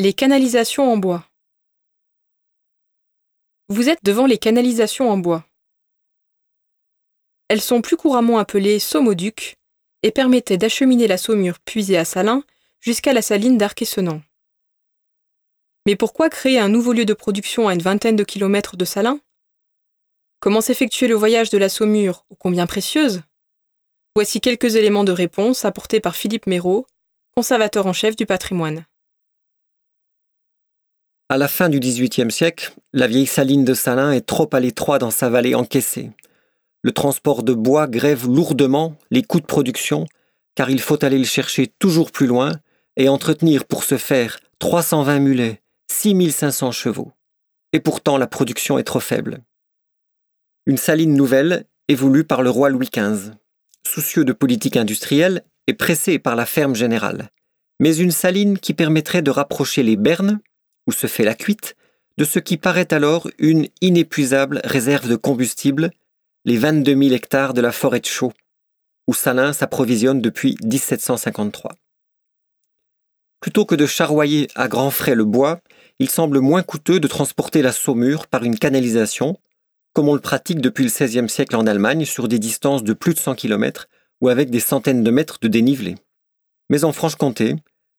Les canalisations en bois. Vous êtes devant les canalisations en bois. Elles sont plus couramment appelées saumoducs et permettaient d'acheminer la saumure puisée à Salins jusqu'à la saline d'Arc-et-Senans. Mais pourquoi créer un nouveau lieu de production à une vingtaine de kilomètres de Salins? Comment s'effectuer le voyage de la saumure, ô combien précieuse? Voici quelques éléments de réponse apportés par Philippe Méraud, conservateur en chef du patrimoine. À la fin du XVIIIe siècle, la vieille saline de Salins est trop à l'étroit dans sa vallée encaissée. Le transport de bois grève lourdement les coûts de production, car il faut aller le chercher toujours plus loin et entretenir pour ce faire 320 mulets, 6500 chevaux. Et pourtant la production est trop faible. Une saline nouvelle est voulue par le roi Louis XV, soucieux de politique industrielle et pressé par la ferme générale, mais une saline qui permettrait de rapprocher les bernes où se fait la cuite, de ce qui paraît alors une inépuisable réserve de combustible, les 22 000 hectares de la forêt de Chaux, où Salins s'approvisionne depuis 1753. Plutôt que de charroyer à grands frais le bois, il semble moins coûteux de transporter la saumure par une canalisation, comme on le pratique depuis le XVIe siècle en Allemagne sur des distances de plus de 100 km ou avec des centaines de mètres de dénivelé. Mais en Franche-Comté,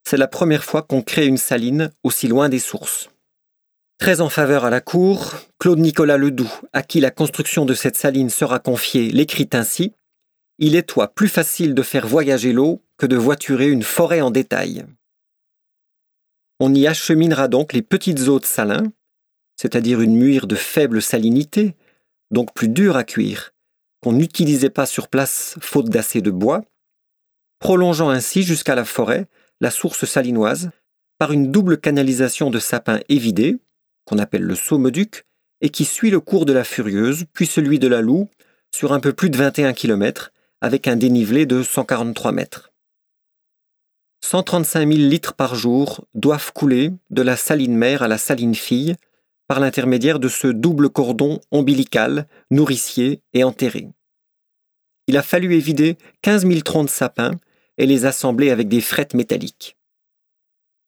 c'est la première fois qu'on crée une saline aussi loin des sources. Très en faveur à la cour, Claude Nicolas Ledoux, à qui la construction de cette saline sera confiée, l'écrit ainsi Il est toi plus facile de faire voyager l'eau que de voiturer une forêt en détail. On y acheminera donc les petites eaux de salin, c'est-à-dire une muire de faible salinité, donc plus dure à cuire, qu'on n'utilisait pas sur place faute d'assez de bois, prolongeant ainsi jusqu'à la forêt la source salinoise par une double canalisation de sapins évidés, qu'on appelle le Saumeduc, et qui suit le cours de la Furieuse, puis celui de la Loue, sur un peu plus de 21 km, avec un dénivelé de 143 mètres. 135 000 litres par jour doivent couler de la saline mère à la saline fille par l'intermédiaire de ce double cordon ombilical, nourricier et enterré. Il a fallu évider 15 000 troncs de sapins et les assembler avec des frettes métalliques.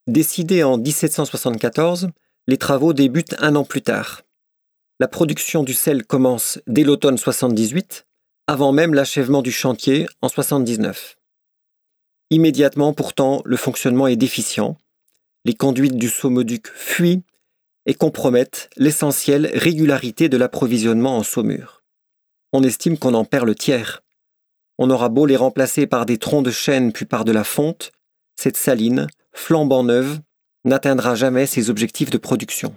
Décidés en 1774, les travaux débutent un an plus tard. La production du sel commence dès l'automne 78, avant même l'achèvement du chantier en 79. Immédiatement, pourtant, le fonctionnement est déficient. Les conduites du Saumoduc fuient et compromettent l'essentielle régularité de l'approvisionnement en saumure. On estime qu'on en perd le tiers. On aura beau les remplacer par des troncs de chêne puis par de la fonte, cette saline, flambant neuve, n'atteindra jamais ses objectifs de production.